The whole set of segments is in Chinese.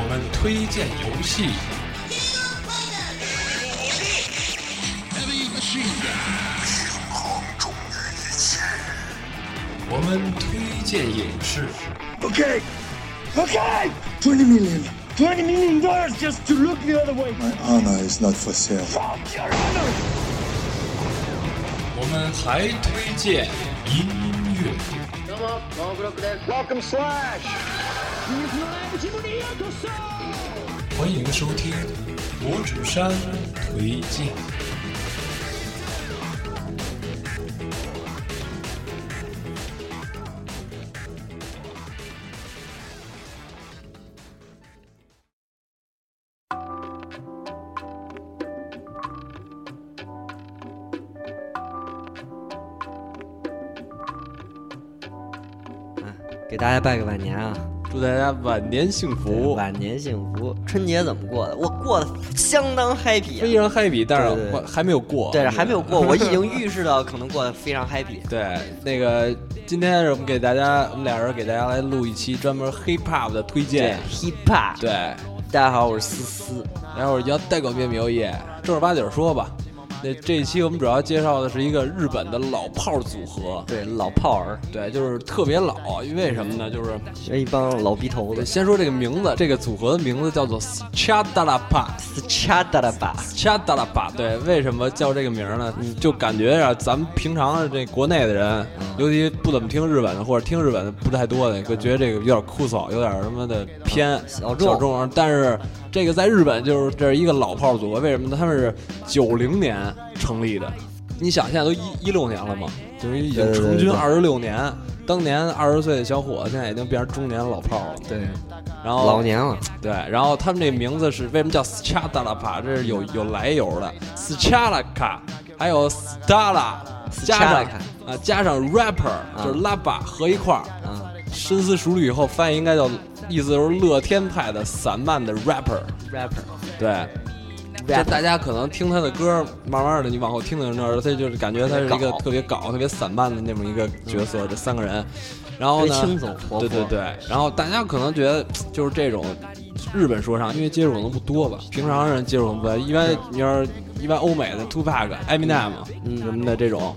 我们推荐游戏。我们推荐影视。OK，OK，twenty million，twenty million dollars just to look the other way. My h o n o r is not for sale. Drop your honor. 我们还推荐音音乐。欢迎收听五主山推荐。给大家拜个晚年啊！祝大家晚年幸福，晚年幸福。春节怎么过的？我过得相当 happy，非常 happy，但是还没有过。对，还没有过，我已经预示到可能过得非常 happy。对，那个今天是我们给大家，我们俩人给大家来录一期专门 hiphop 的推荐 hiphop。对，大家好，我是思思，然后我叫代狗面表演，正儿八经说吧。那这一期我们主要介绍的是一个日本的老炮儿组合，对老炮儿，对就是特别老，因为什么呢？就是一帮老鼻头子。先说这个名字，这个组合的名字叫做 Scharalapa，Scharalapa，s c h a a l a p a 对，为什么叫这个名儿呢？就感觉啊，咱们平常这国内的人，尤其不怎么听日本的，或者听日本的不太多的，会觉得这个有点枯燥，有点什么的偏小众，但是。这个在日本就是这是一个老炮组合，为什么呢？他们是九零年成立的，你想现在都一一六年了嘛，等于已经成军二十六年。当年二十岁的小伙子，现在已经变成中年老炮了。对，然后老年了。对，然后他们这名字是为什么叫 s c a l a p a 这是有有来由的。s c a l a k a 还有 Stala 加上啊加上 rapper 就是拉巴合一块儿，啊，深思熟虑以后翻译应该叫。意思就是乐天派的散漫的 rapper，rapper，对，这大家可能听他的歌，慢慢的你往后听的时候，他就是感觉他是一个特别搞、特别散漫的那么一个角色。这三个人，然后呢，对对对，然后大家可能觉得就是这种日本说唱，因为接触可能不多吧，平常人接触不多。一般。你要一般欧美的 Tupac、Eminem，嗯，什么的这种。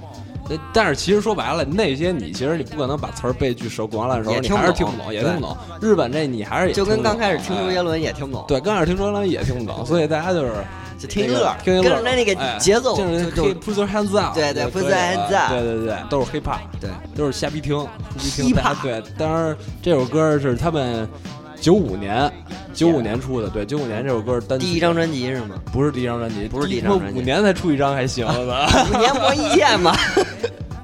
但是其实说白了，那些你其实你不可能把词儿背句首滚下来的你还是听不懂，也听不懂。日本这你还是也就跟刚开始听周杰伦也听不懂。对，刚开始听周杰伦也听不懂，所以大家就是就听乐，听乐，跟着那个节奏，就是 put your hands up，对对，put your hands up，对对对，都是 hiphop，对，都是瞎逼听 h 听，p 对，当然这首歌是他们。九五年，九五年出的，对，九五年这首歌单第一张专辑是吗？不是第一张专辑，不是第一张专辑，五年才出一张还行，五年磨一剑嘛。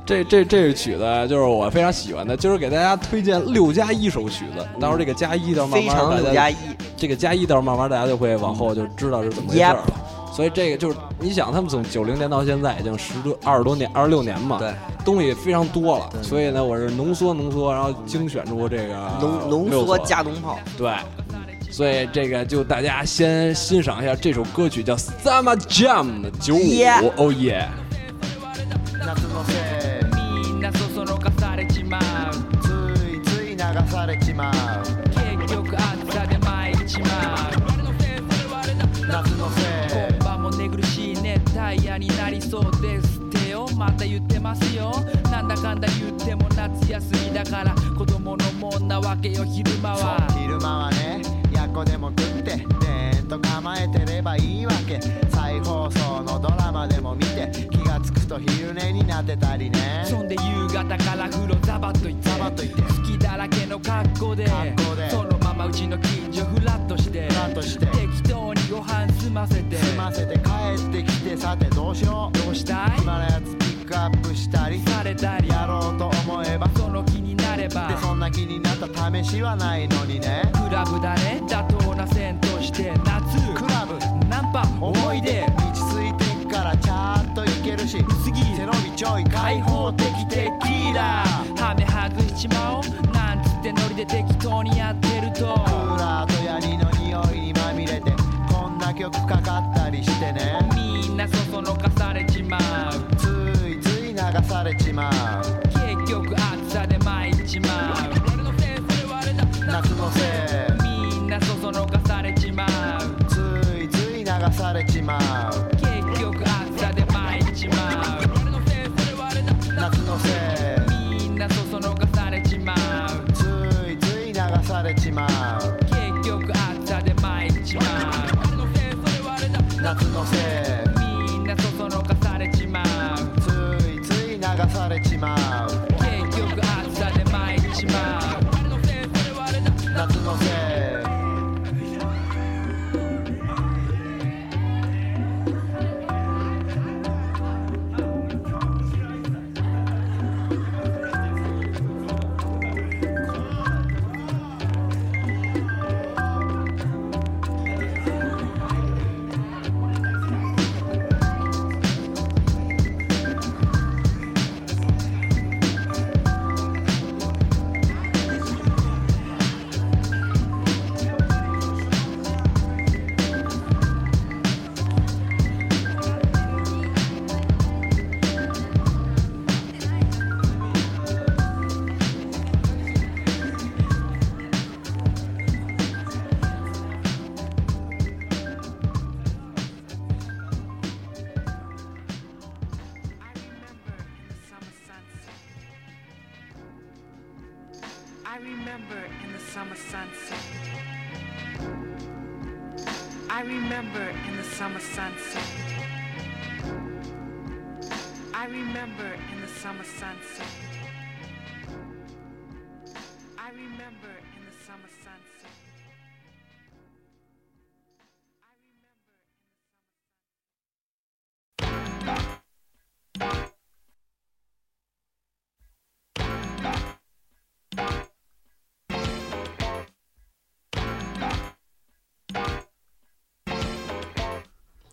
这这这曲子就是我非常喜欢的，就是给大家推荐六加一首曲子，到时候这个加一候慢慢，非常六加一，这个加一到时候慢慢大家就会往后就知道是怎么回事了。所以这个就是，你想他们从九零年到现在已经十多二十多年二十六年嘛，对，东西非常多了。所以呢，我是浓缩浓缩，然后精选出这个浓浓缩加农炮。对，所以这个就大家先欣赏一下这首歌曲，叫《Summer Jam》九五，Oh yeah。言ってますよなんだかんだ言っても夏休みだから子供のもんなわけよ昼間は昼間はねやこでも食ってでーんと構えてればいいわけ再放送のドラマでも見て気がつくと昼寝になってたりねそんで夕方から風呂ザバッといってザバッといって好きだらけの格好で格好でうちの近所フラットして適当にご飯済ませて済ませて帰ってきてさてどうしようどうしたい今のやつピックアップしたりされたりやろうと思えばその気になればでそんな気になった試しはないのにねクラブだね妥当な線として夏クラブナンパ思い出道すいてっからちゃんといけるし薄着背伸びちょい開放的テキーラハメ外しちまおうなんつってノリで適当にやって Richie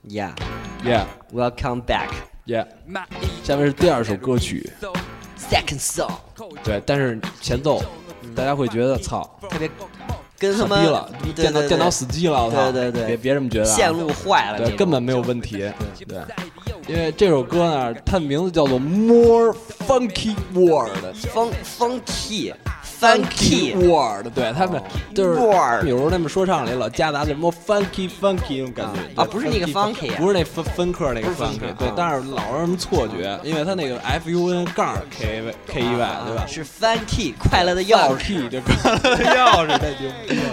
Yeah, yeah. Welcome back. Yeah. 下面是第二首歌曲。Second song. 对，但是前奏，大家会觉得操，特别，跟他了，电脑电脑死机了，我操，别别这么觉得，线路坏了，对，根本没有问题，对对，因为这首歌呢，它的名字叫做 More Funky World，fun funky。Funky word，对他们就是比如他们说唱里老夹杂的什么 funky funky 那种感觉啊，不是那个 funky，不是那分克那个 funky，对，但是老是什么错觉，因为他那个 f u n 杠 k k e y，对吧？是 funky 快乐的钥匙，快乐的钥匙这就。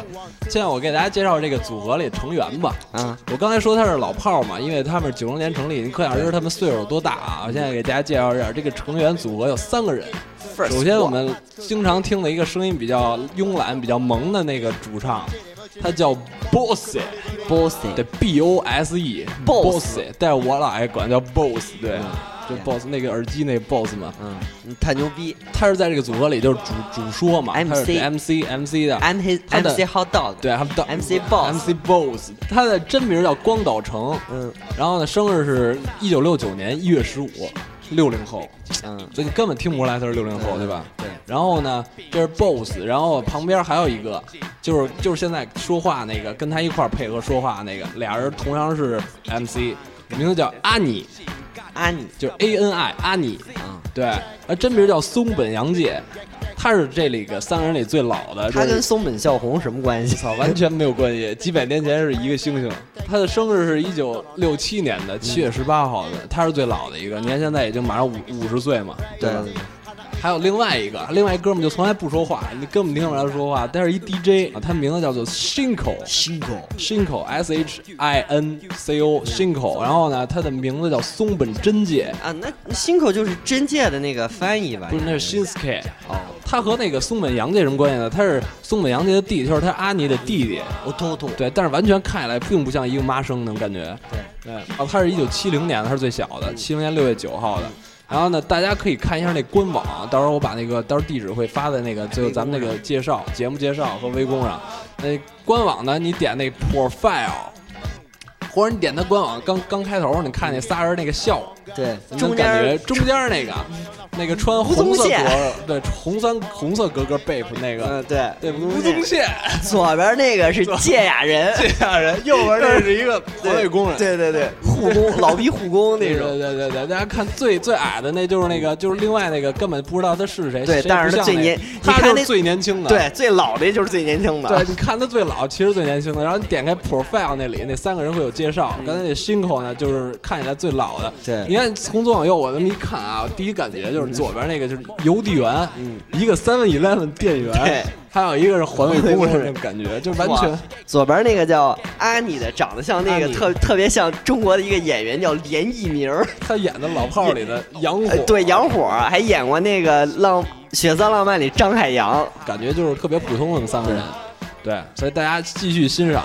现在我给大家介绍这个组合里成员吧。啊，我刚才说他是老炮嘛，因为他们九零年成立，你可想而知他们岁数多大啊。我现在给大家介绍一下这个成员组合有三个人。首先，我们经常听的一个声音比较慵懒、比较萌的那个主唱，他叫 Bossy，Bossy 的 B O S E，Bossy，但我老爱管叫 Boss，对，就 Boss，那个耳机那 Boss 嘛，嗯，太牛逼。他是在这个组合里就是主主说嘛，MC MC MC 的，MC Hot Dog，对，Hot Dog，MC Boss，MC Boss，他的真名叫光岛成，嗯，然后呢，生日是一九六九年一月十五。六零后，嗯，所以你根本听不出来他是六零后，对吧？对。然后呢，这是 BOSS，然后旁边还有一个，就是就是现在说话那个，跟他一块儿配合说话那个，俩人同样是 MC，名字叫阿尼，阿尼，就是 A N I，阿尼，啊，对，啊，真名叫松本洋介。他是这里个三个人里最老的。他跟松本孝弘什么关系？操，完全没有关系。几百年前是一个星星。他的生日是一九六七年的七月十八号的。他是最老的一个，你看现在已经马上五五十岁嘛？对。还有另外一个，另外一哥们就从来不说话，你根本听不来说话，但是一 DJ 啊，他名字叫做 Shinko，Shinko，Shinko，S H I N C O，Shinko。然后呢，他的名字叫松本真介啊，那 Shinko 就是真介的那个翻译吧？不是，那是 Shinsuke。他和那个松本洋介什么关系呢？他是松本洋介的弟弟，就是他阿尼的弟弟。对，但是完全看起来并不像一个妈生那种感觉。对对。哦，他是一九七零年的，是最小的，七零年六月九号的。然后呢，大家可以看一下那官网，到时候我把那个到时候地址会发在那个就咱们那个介绍节目介绍和微公上。那官网呢，你点那 profile，或者你点他官网刚刚开头，你看那仨人那个笑，对，中间中间那个。那个穿红色格对红三红色格格背服那个，嗯，对，吴宗宪左边那个是介雅人，介雅人，右边那是一个环卫工人，对对对，护工老逼护工那种，对对对对，大家看最最矮的那就是那个就是另外那个根本不知道他是谁，对，但是他最年，他就是最年轻的，对，最老的就是最年轻的，对，你看他最老其实最年轻的，然后你点开 profile 那里那三个人会有介绍，刚才那 k 口呢就是看起来最老的，对，你看从左往右我这么一看啊，第一感觉就。左边那个就是邮递员，一个 Seven Eleven 店员，对，还有一个是环卫工人，感觉就完全。左边那个叫阿 n 的，长得像那个特特别像中国的一个演员，叫连奕名，他演的老炮里的杨火，对杨火，还演过那个浪雪色浪漫里张海洋，感觉就是特别普通的三个人，对，所以大家继续欣赏。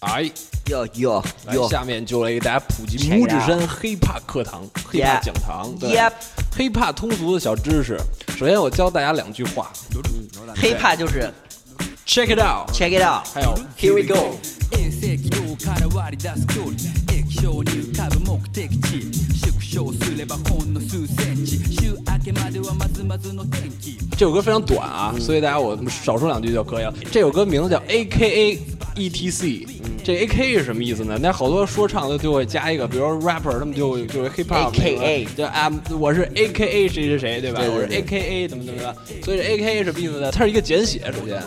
哎哟哟！哟！下面就来给大家普及拇指山黑怕课堂、黑怕讲堂的黑怕通俗的小知识。首先，我教大家两句话。黑怕就是 check it out，check it out。还有 here we go。这首歌非常短啊，所以大家我少说两句就可以了。这首歌名字叫 AKA ETC。这 A K 是什么意思呢？那好多说唱的就会加一个，比如 rapper 他们就就是 hip hop，就 I 我是 A K A 谁谁谁，对吧？我是 A K A 怎么怎么着。所以 A K A 什么意思呢？它是一个简写，首先，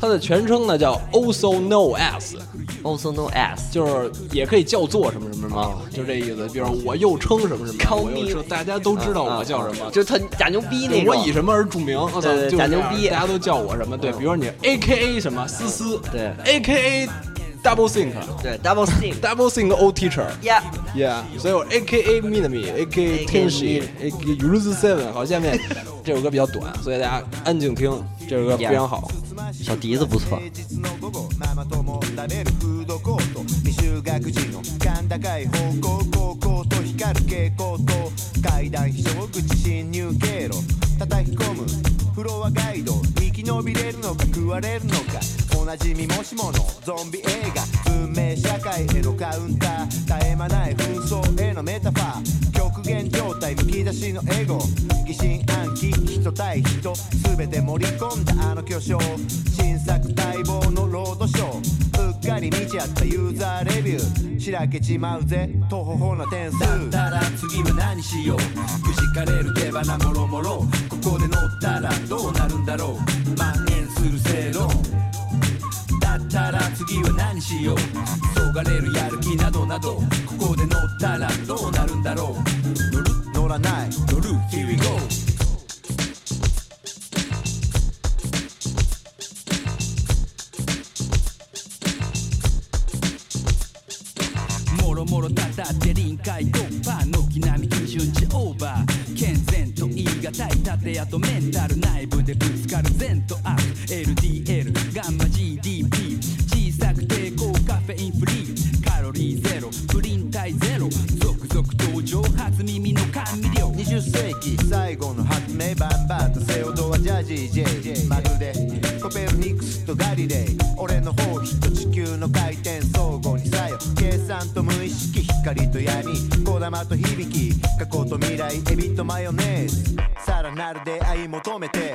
它的全称呢叫 Also No S，Also No S 就是也可以叫做什么什么什么，就这意思。比如我又称什么什么，我又称大家都知道我叫什么，就他假牛逼那种。我以什么而著名？对，假牛逼，大家都叫我什么？对比如你 A K A 什么思思，对 A K A。double think，对 double think double think old teacher yeah yeah，所以我 A K A Minami A K A 天使 A K U Z Seven，好，下面这首歌比较短，所以大家安静听，这首歌非常好。小笛子不错。フロアガイド生き延びれるのか食われるのかおなじみもしものゾンビ映画文明社会へのカウンター絶え間ない紛争へのメタファー極限状態むき出しのエゴ疑心暗鬼人対人全て盛り込んだあの巨匠新作待望のロードショーうっかり見ちゃったユーザーレビューしらけちまうぜとほほな点数だったら次は何しようくじかれる手花もろもろここで乗ったらどうなるんだろう蔓延する正論ったら次は何しようそがれるやる気などなどここで乗ったらどうなるんだろう乗る乗らない乗る Here we go もろたたって臨海ドッパー軒並み基準値オーバー健全と言い難い盾やとメンタル内部でぶつかる善と悪 LD ェインフリーカロリーゼロプリン体ゼロ続々登場初耳の甘味料20世紀最後の発明バンバンとセオドはジャージー J まるでコペルニクスとガリレイ俺の方比と地球の回転相互に作用計算と無意識光と闇こだまと響き過去と未来エビとマヨネーズさらなる出会い求めて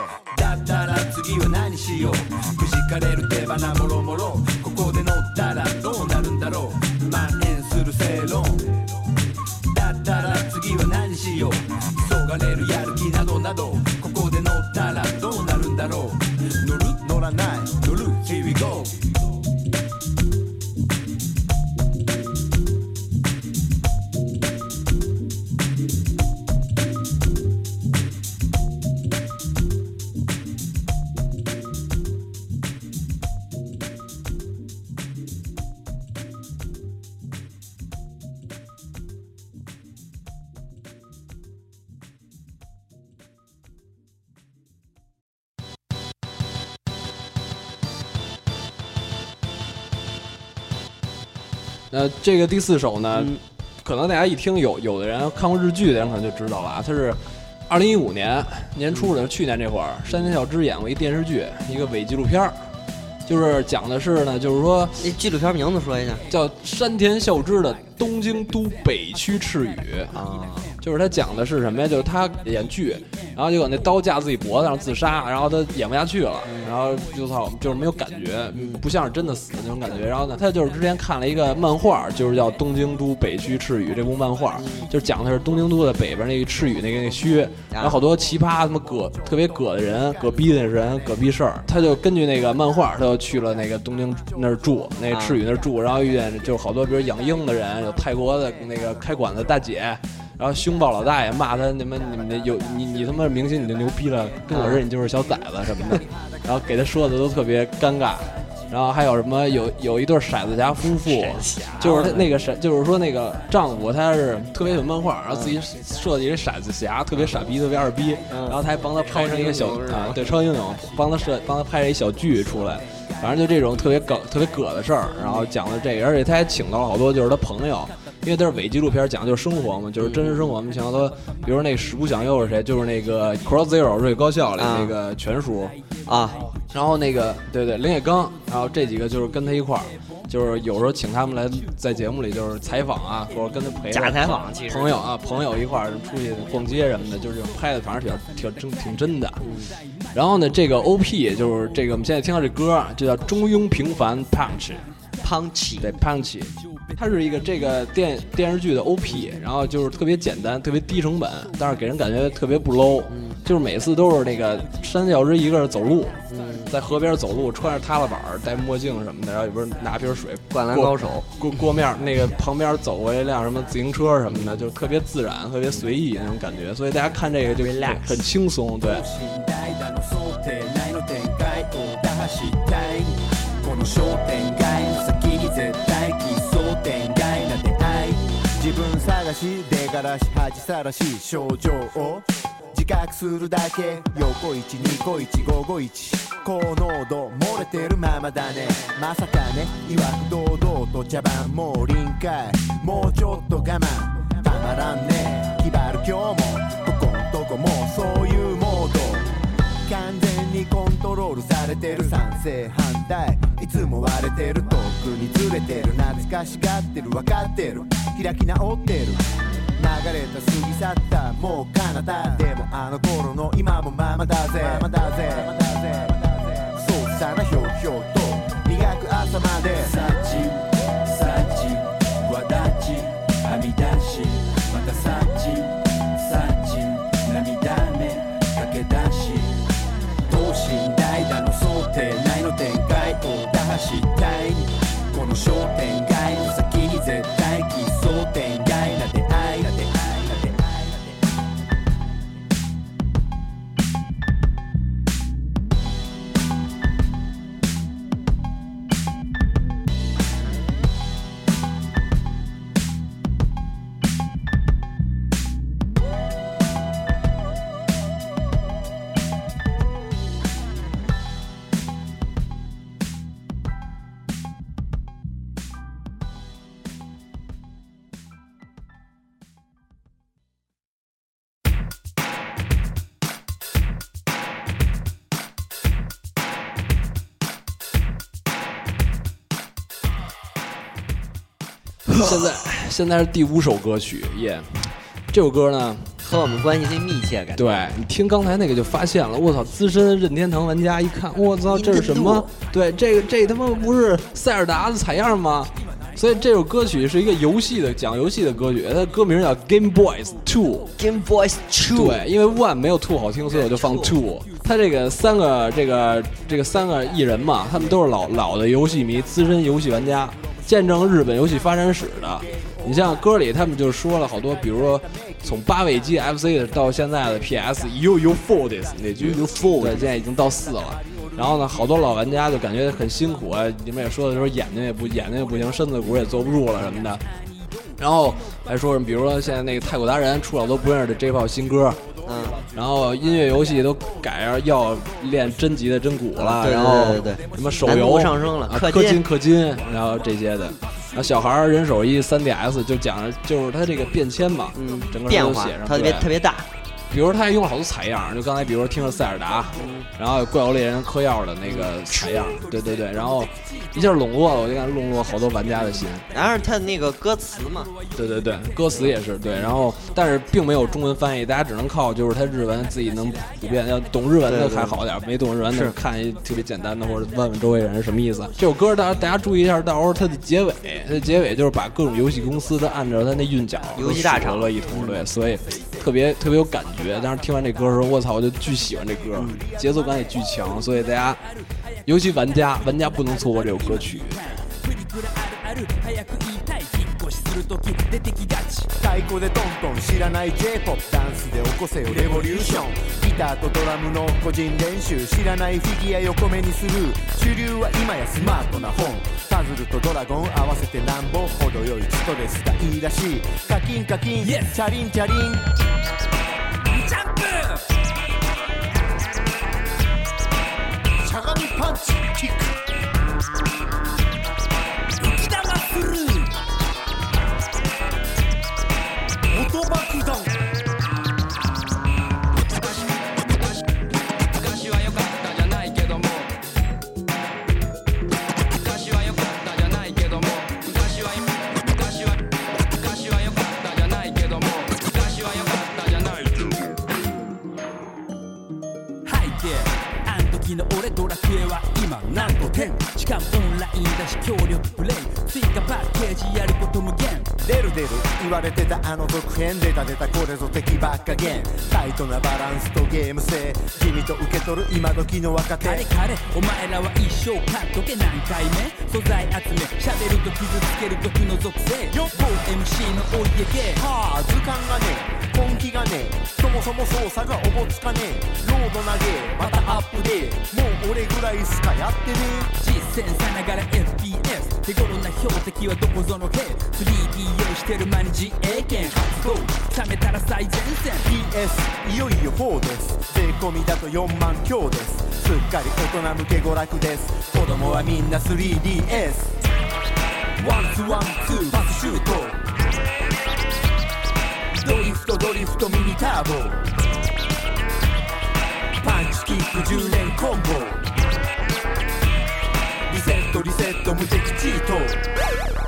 这个第四首呢，可能大家一听有有的人看过日剧的人可能就知道了啊，它是二零一五年年初的，去年这会儿山田孝之演过一电视剧，一个伪纪录片儿，就是讲的是呢，就是说那纪录片名字说一下，叫山田孝之的东京都北区赤羽啊。就是他讲的是什么呀？就是他演剧，然后就搁那刀架自己脖子上自杀，然后他演不下去了，然后就操，就是没有感觉，不像是真的死那种感觉。然后呢，他就是之前看了一个漫画，就是叫《东京都北区赤羽》这部漫画，就讲的是东京都的北边那个赤羽那个那区，后好多奇葩什么葛特别葛的人，葛逼的人，葛逼事儿。他就根据那个漫画，他就去了那个东京那儿住，那赤羽那儿住，然后遇见就好多比如养鹰的人，有泰国的那个开馆的大姐。然后凶暴老大爷骂他你们你们的有你你他妈明星你就牛逼了，跟我认你就是小崽子什么的，然后给他说的都特别尴尬，然后还有什么有有一对骰子侠夫妇，就是他那个骰就是说那个丈夫他是特别喜欢漫画，然后自己设计一骰子侠特别傻逼特别二逼，然后他还帮他拍成一个小啊对超英雄，帮他设帮他拍了一小剧出来，反正就这种特别梗特别葛的事儿，然后讲的这个，而且他还请到了好多就是他朋友。因为它是伪纪录片，讲的就是生活嘛，就是真实生活。我们想到，比如那十不响又是谁？就是那个 Cross Zero 瑞高校里那个全叔啊，然后那个对对林野刚，然后这几个就是跟他一块儿，就是有时候请他们来在节目里就是采访啊，或者跟他陪假采访朋友啊，朋友一块儿出去逛街什么的，就是拍的反正挺挺真挺真的。然后呢，这个 O P 就是这个，我们现在听到这歌，这叫《中庸平凡 Punch》。Punch，对 Punch，它是一个这个电电视剧的 OP，然后就是特别简单，特别低成本，但是给人感觉特别不 low，就是每次都是那个三小时一个人走路，在河边走路，穿着踏拉板，戴墨镜什么的，然后里边拿瓶水，灌篮高手过过面，那个旁边走过一辆什么自行车什么的，就特别自然，特别随意那种感觉，所以大家看这个就很轻松，对。の商店街の先に絶対奇商店街な出会い自分探し出がらし恥さらし症状を自覚するだけ横1 2個1 5 5 1高濃度漏れてるままだねまさかねいわく堂々と茶番もう臨界もうちょっと我慢たまらんね気張る今日もここんとこもそういうモード完全にコントロールされてる賛成反対いつも割れてる遠くにずれてる懐かしがってる分かってる開き直ってる流れた過ぎ去ったもう彼方でもあの頃の今もままだぜままだぜそうさなひょうひょう现在现在是第五首歌曲耶，这首歌呢和我们关系最密切，感觉对你听刚才那个就发现了，我操，资深任天堂玩家一看，我操，这是什么？对，这个这他妈不是塞尔达的采样吗？所以这首歌曲是一个游戏的，讲游戏的歌曲，它的歌名叫 Game Boys Two，Game Boys Two。对，因为 One 没有 Two 好听，所以我就放 Two。他这个三个这个这个三个艺人嘛，他们都是老老的游戏迷，资深游戏玩家。见证日本游戏发展史的，你像歌里他们就说了好多，比如说从八位机 FC 的到现在的 PS，又又 four s 那句又 f o r 对，现在已经到四了。然后呢，好多老玩家就感觉很辛苦啊，你们也说的时候，眼睛也不眼睛也不行，身子骨也坐不住了什么的。然后还说，什么，比如说现在那个泰国达人出了好多不认识的 J-pop 新歌。嗯，然后音乐游戏都改要练真级的真鼓了，然后什么手游上升了，氪金氪金，然后这些的，啊，小孩人手一三 D S，就讲就是它这个变迁嘛，嗯，整个变化特别特别大。比如他还用了好多采样，就刚才，比如说听了塞尔达，然后怪物猎人嗑药的那个采样，对对对，然后一下笼络了，我就感觉笼络好多玩家的心。然后他那个歌词嘛，对对对，歌词也是对，然后但是并没有中文翻译，大家只能靠就是他日文自己能普遍，要懂日文的还好点没懂日文的看一特别简单的或者问问周围人什么意思。这首歌大家大家注意一下，到时候它的结尾，结尾就是把各种游戏公司的按照他那韵脚游戏大厂了一通，对，所以特别特别有感觉。觉。当时听完这歌的时候，我操，我就巨喜欢这歌，节奏感也巨强，所以大家，尤其玩家，玩家不能错过这首歌曲。す出てきがち太鼓でトントン知らない J-POP ダンスで起こせよレボリューションギターとドラムの個人練習知らないフィギュア横目にする主流は今やスマートな本パズルとドラゴン合わせてなんぼ程よいストレスがいいらしいカキンカキン、チャリンチャリン Chica. トなバランスとゲーム性君と受け取る今時の若手彼彼お前らは一生かっとけ何回目素材集め喋ると傷つける時の属性よっ MC のお家系はあ図鑑がね根気がねそもそも操作がおぼつかねロード投げまたアップデーもう俺ぐらいしかやってね実践さながら FPS 手頃な標的はどこぞの兵 3D 用意してる間に自衛権発動冷めたら最前線 PS いよいよ4です税込みだと4万強ですすっかり大人向け娯楽です子供はみんな 3DS ワンツワンツーパスシュートドリフトドリフトミニターボパンチキック10連コンボトリセット無敵チート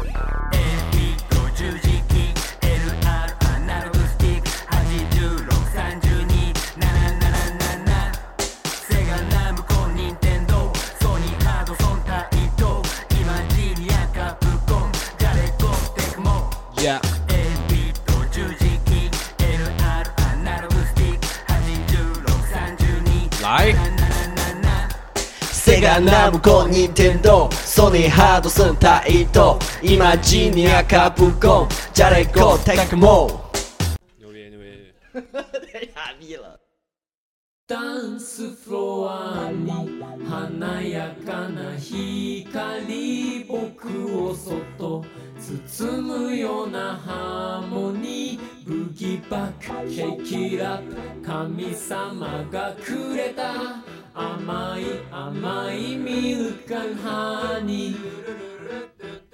がナムコニンテンドーソニーハードスンタイトイマジニアカプコンジャレコテクモダンスフロアに華やかな光僕をそっと包むようなハーモニーブギバックケーキラップ神様がくれた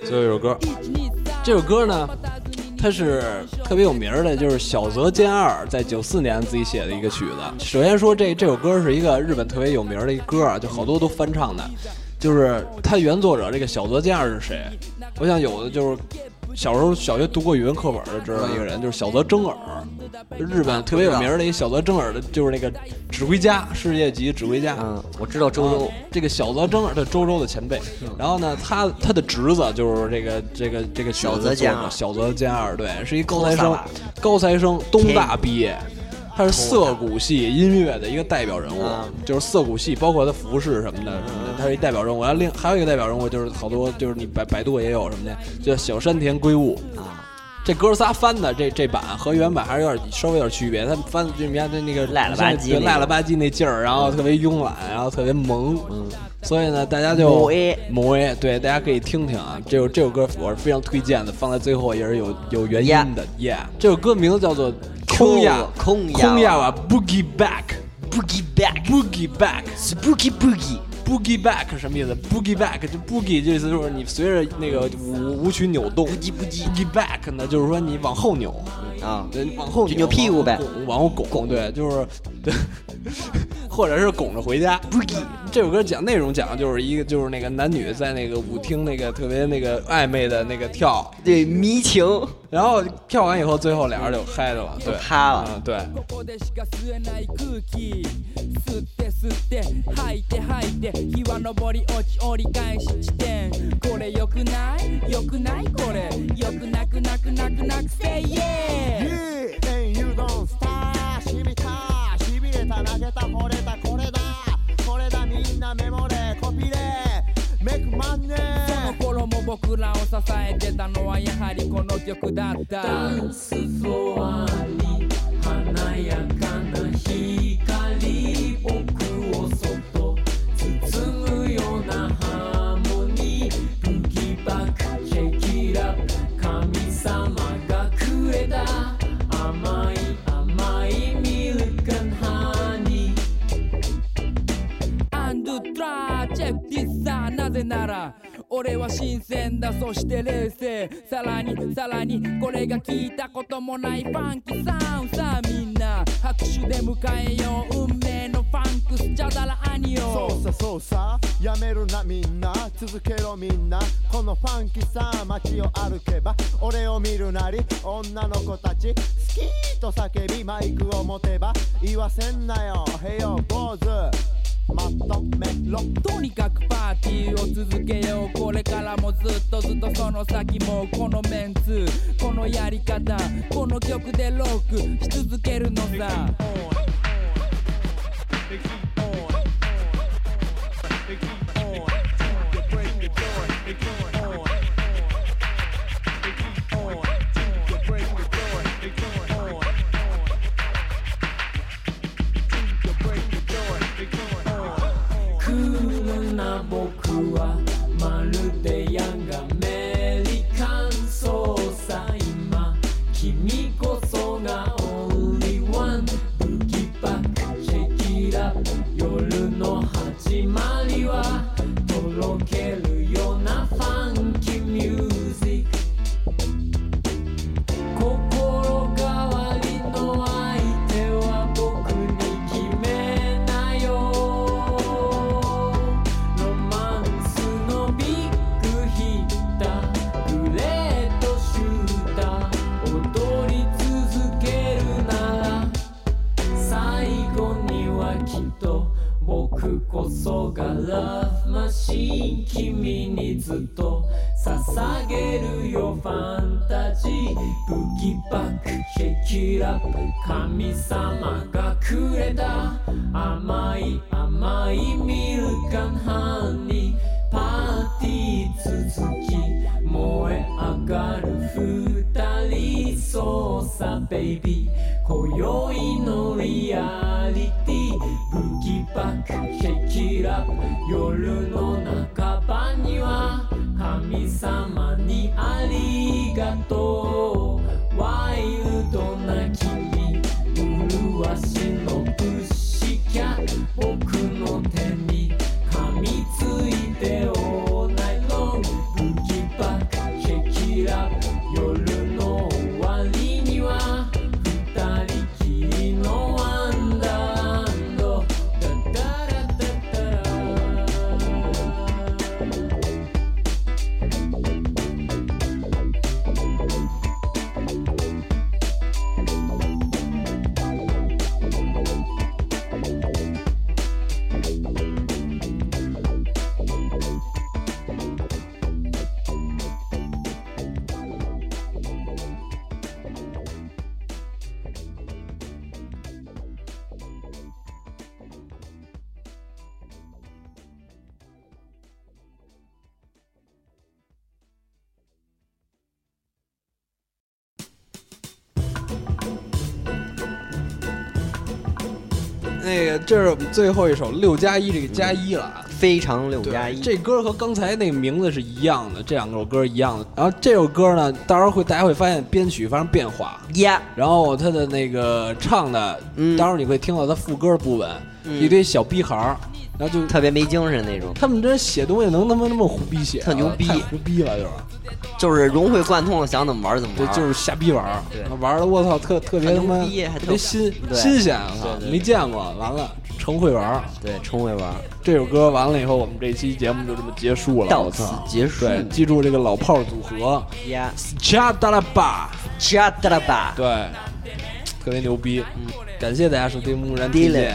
最后一首歌这首歌呢，它是特别有名的，就是小泽健二在九四年自己写的一个曲子。首先说这这首歌是一个日本特别有名的一歌啊，就好多都翻唱的。就是它原作者这个小泽健二是谁？我想有的就是。小时候小学读过语文课本的知道一个人，就是小泽征尔，日本特别有名的一个小泽征尔的，就是那个指挥家，世界级指挥家。嗯，我知道周周这个小泽征尔，他周周的前辈。然后呢，他他的侄子就是这个这个这个小泽二，小泽健二，对，是一高材生，高材生，东大毕业。他是涩谷系音乐的一个代表人物，就是涩谷系，包括他服饰什么的，他一代表人物。然后另还有一个代表人物，就是好多就是你百百度也有什么的，叫小山田圭吾啊。这哥仨翻的这这版和原版还是有点稍微有点区别，他们翻的就你看那那个赖了吧唧赖了吧唧那劲儿，然后特别慵懒，然后特别萌，嗯。所以呢，大家就萌 A A 对，大家可以听听啊，这首这首歌我是非常推荐的，放在最后也是有有原因的，耶。这首歌名字叫做。空呀，空呀，空呀！啊，boogie back，boogie back，boogie back，是 boogie boogie，boogie back 什么意思？boogie back 就 boogie 意思就是你随着那个舞舞曲扭动，boogie boogie，boogie back 呢就是说你往后扭，啊，往后扭，扭屁股呗，往后拱拱，对，就是对。或者是拱着回家。这首歌讲内容讲的就是一个，就是那个男女在那个舞厅那个特别那个暧昧的那个跳对迷情，然后跳完以后最后俩人就嗨着了，对，嗨了，对。た投げた惚れたこれだこれだみんなメモでコピレメイクマンネその頃も僕らを支えてたのはやはりこの曲だったダンスフォアに華やかな光だそして冷静さらにさらにこれが聞いたこともないファンキーサウンさあみんな拍手で迎えよう運命さそうさやめるなみんな続けろみんなこのファンキーさ街を歩けば俺を見るなり女の子たち好きと叫びマイクを持てば言わせんなよへよ坊主まとめろとにかくパーティーを続けようこれからもずっとずっとその先もこのメンツこのやり方この曲でロックし続けるのさわる二人操作ベイビー今宵のリアリティブギバックシェイキラップ夜の半ばには神様にありがとう那个，这是我们最后一首六加一这个加一了啊，非常六加一。这歌和刚才那个名字是一样的，这两首歌一样的。然后这首歌呢，到时候会大家会发现编曲发生变化，然后他的那个唱的，到时候你会听到他副歌部分，一堆小逼孩儿。就特别没精神那种。他们这写东西能他妈那么胡逼写？特牛逼，太胡逼了就是，就是融会贯通，了，想怎么玩怎么玩。对，就是瞎逼玩儿，玩的我操，特特别他妈特别新新鲜，啊，没见过。完了，成会玩对，成会玩这首歌完了以后，我们这期节目就这么结束了，到此结束。记住这个老炮儿组合，Yeah，Chadala Ba，Chadala Ba，对，特别牛逼。嗯，感谢大家收听《木然听见》。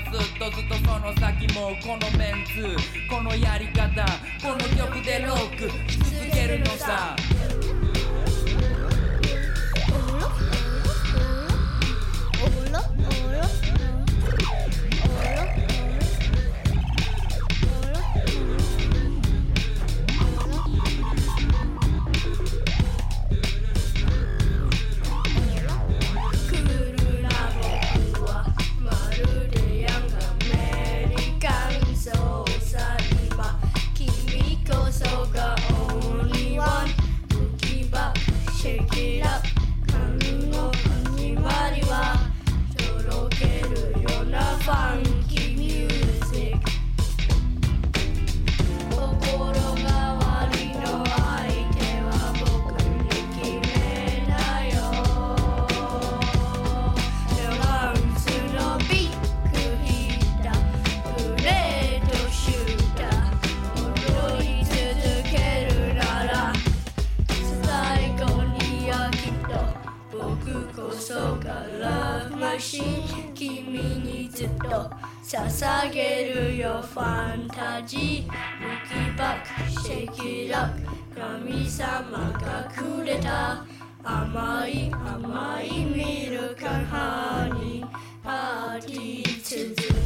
もずっとずっとその先もこのメンツこのやり方この曲でロックし続けるのさラマシン君にずっと捧げるよファンタジー Look back, shake it up 神様がくれた甘い甘いミルクハニーパーティー続く